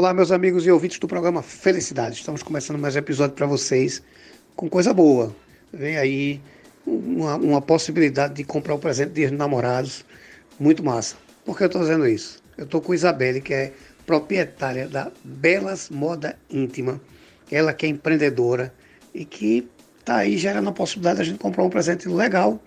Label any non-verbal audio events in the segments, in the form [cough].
Olá, meus amigos e ouvintes do programa Felicidade. Estamos começando mais um episódio para vocês com coisa boa. Vem aí uma, uma, possibilidade de comprar um presente de namorados muito massa. Por que eu estou dizendo isso? Eu estou com Isabelle, que é proprietária da Belas Moda Íntima. Ela que é empreendedora e que está aí gerando a possibilidade de a gente comprar um presente legal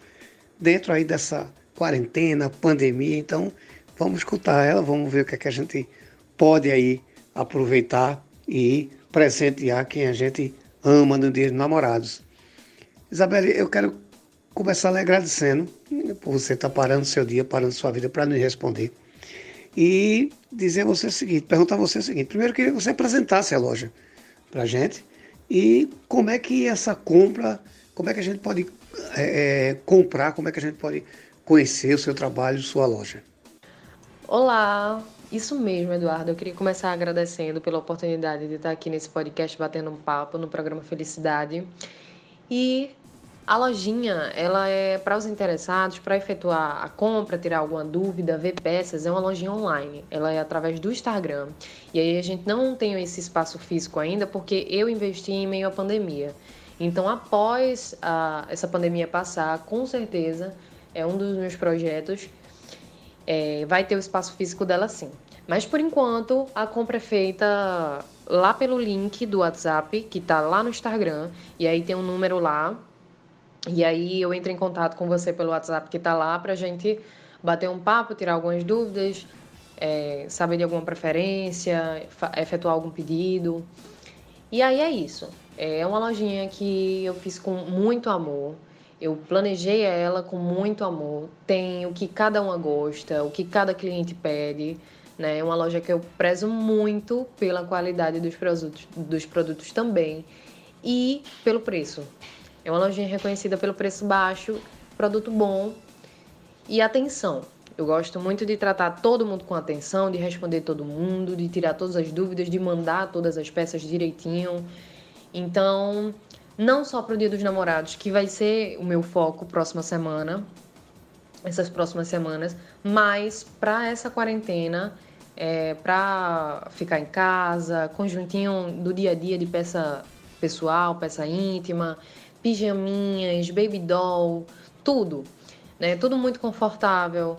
dentro aí dessa quarentena, pandemia. Então, vamos escutar ela, vamos ver o que, é que a gente pode aí aproveitar e presentear quem a gente ama no dia dos namorados. Isabelle, eu quero começar lhe agradecendo por você estar parando seu dia, parando sua vida para nos responder. E dizer a você o seguinte, perguntar a você o seguinte. Primeiro, queria que você apresentasse a loja para a gente e como é que essa compra, como é que a gente pode é, comprar, como é que a gente pode conhecer o seu trabalho, sua loja. Olá, isso mesmo, Eduardo. Eu queria começar agradecendo pela oportunidade de estar aqui nesse podcast batendo um papo no programa Felicidade. E a lojinha, ela é para os interessados, para efetuar a compra, tirar alguma dúvida, ver peças, é uma lojinha online. Ela é através do Instagram. E aí a gente não tem esse espaço físico ainda porque eu investi em meio à pandemia. Então, após a, essa pandemia passar, com certeza é um dos meus projetos é, vai ter o espaço físico dela sim. Mas por enquanto, a compra é feita lá pelo link do WhatsApp, que está lá no Instagram, e aí tem um número lá. E aí eu entro em contato com você pelo WhatsApp que está lá para a gente bater um papo, tirar algumas dúvidas, é, saber de alguma preferência, efetuar algum pedido. E aí é isso. É uma lojinha que eu fiz com muito amor. Eu planejei ela com muito amor. Tem o que cada uma gosta, o que cada cliente pede. Né? É uma loja que eu prezo muito pela qualidade dos produtos, dos produtos também e pelo preço. É uma lojinha reconhecida pelo preço baixo, produto bom e atenção. Eu gosto muito de tratar todo mundo com atenção, de responder todo mundo, de tirar todas as dúvidas, de mandar todas as peças direitinho. Então, não só para o Dia dos Namorados, que vai ser o meu foco próxima semana, essas próximas semanas, mas para essa quarentena, é, para ficar em casa, conjuntinho do dia a dia de peça pessoal, peça íntima, pijaminhas, baby doll, tudo, né? Tudo muito confortável,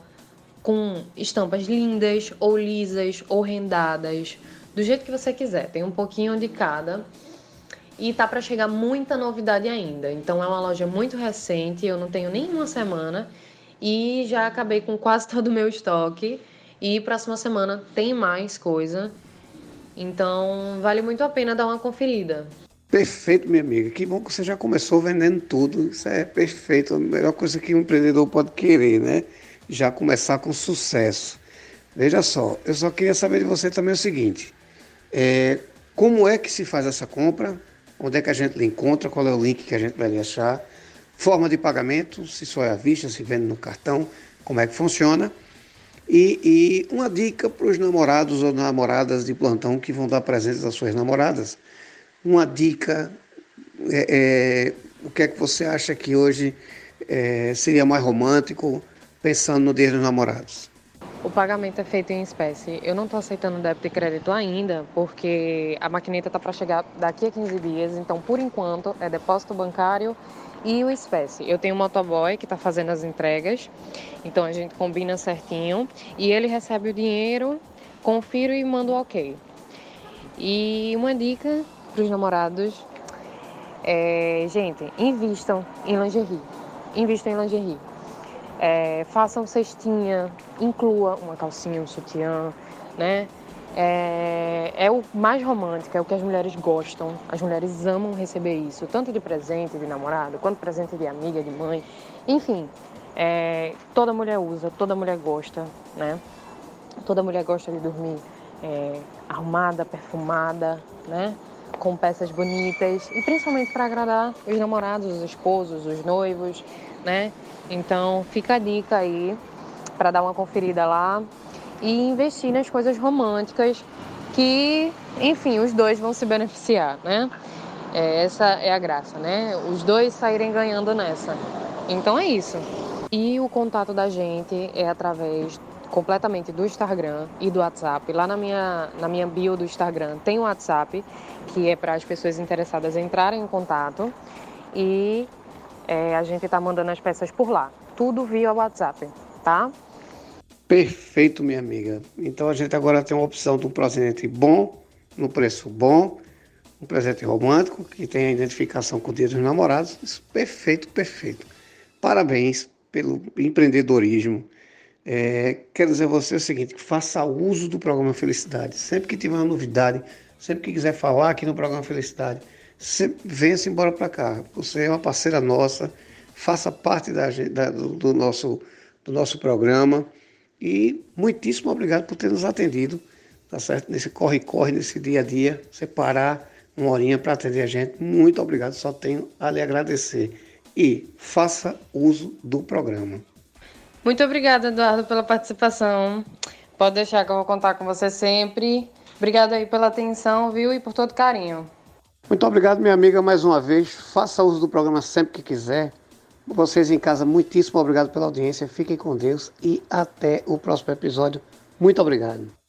com estampas lindas ou lisas ou rendadas, do jeito que você quiser. Tem um pouquinho de cada. E tá para chegar muita novidade ainda. Então é uma loja muito recente, eu não tenho nem uma semana e já acabei com quase [laughs] todo o meu estoque. E próxima semana tem mais coisa. Então vale muito a pena dar uma conferida. Perfeito, minha amiga. Que bom que você já começou vendendo tudo. Isso é perfeito. A melhor coisa que um empreendedor pode querer, né? Já começar com sucesso. Veja só, eu só queria saber de você também o seguinte: é, como é que se faz essa compra? Onde é que a gente lhe encontra, qual é o link que a gente vai lhe achar, forma de pagamento, se só é à vista, se vende no cartão, como é que funciona. E, e uma dica para os namorados ou namoradas de plantão que vão dar presentes às suas namoradas. Uma dica, é, é, o que é que você acha que hoje é, seria mais romântico, pensando no Dia dos Namorados? O pagamento é feito em espécie. Eu não estou aceitando débito e crédito ainda, porque a maquineta está para chegar daqui a 15 dias. Então, por enquanto, é depósito bancário e o espécie. Eu tenho um motoboy que está fazendo as entregas, então a gente combina certinho e ele recebe o dinheiro, confiro e manda o ok. E uma dica para os namorados é, gente, invistam em lingerie. Invistam em lingerie é, façam cestinha, inclua uma calcinha, um sutiã, né? É, é, o mais romântico, é o que as mulheres gostam. As mulheres amam receber isso, tanto de presente de namorado, quanto presente de amiga, de mãe. Enfim, é, toda mulher usa, toda mulher gosta, né? Toda mulher gosta de dormir é, arrumada, perfumada, né? Com peças bonitas e principalmente para agradar os namorados, os esposos, os noivos, né? Então fica a dica aí para dar uma conferida lá e investir nas coisas românticas que, enfim, os dois vão se beneficiar, né? É, essa é a graça, né? Os dois saírem ganhando nessa. Então é isso. E o contato da gente é através completamente do Instagram e do WhatsApp. Lá na minha, na minha bio do Instagram tem o WhatsApp, que é para as pessoas interessadas entrarem em contato. E é, a gente está mandando as peças por lá. Tudo via WhatsApp, tá? Perfeito, minha amiga. Então a gente agora tem uma opção de um presente bom, no preço bom, um presente romântico, que tem a identificação com o Dia dos Namorados. Isso, perfeito, perfeito. Parabéns pelo empreendedorismo. É, quero dizer a você o seguinte, faça uso do programa Felicidade. Sempre que tiver uma novidade, sempre que quiser falar aqui no programa Felicidade, venha-se embora para cá. Você é uma parceira nossa, faça parte da, da, do, do, nosso, do nosso programa. E muitíssimo obrigado por ter nos atendido, tá certo? Nesse corre-corre, nesse dia a dia, separar uma horinha para atender a gente. Muito obrigado, só tenho a lhe agradecer. E faça uso do programa. Muito obrigada, Eduardo, pela participação. Pode deixar que eu vou contar com você sempre. Obrigada aí pela atenção, viu? E por todo carinho. Muito obrigado, minha amiga, mais uma vez. Faça uso do programa sempre que quiser. Vocês em casa, muitíssimo obrigado pela audiência. Fiquem com Deus e até o próximo episódio. Muito obrigado.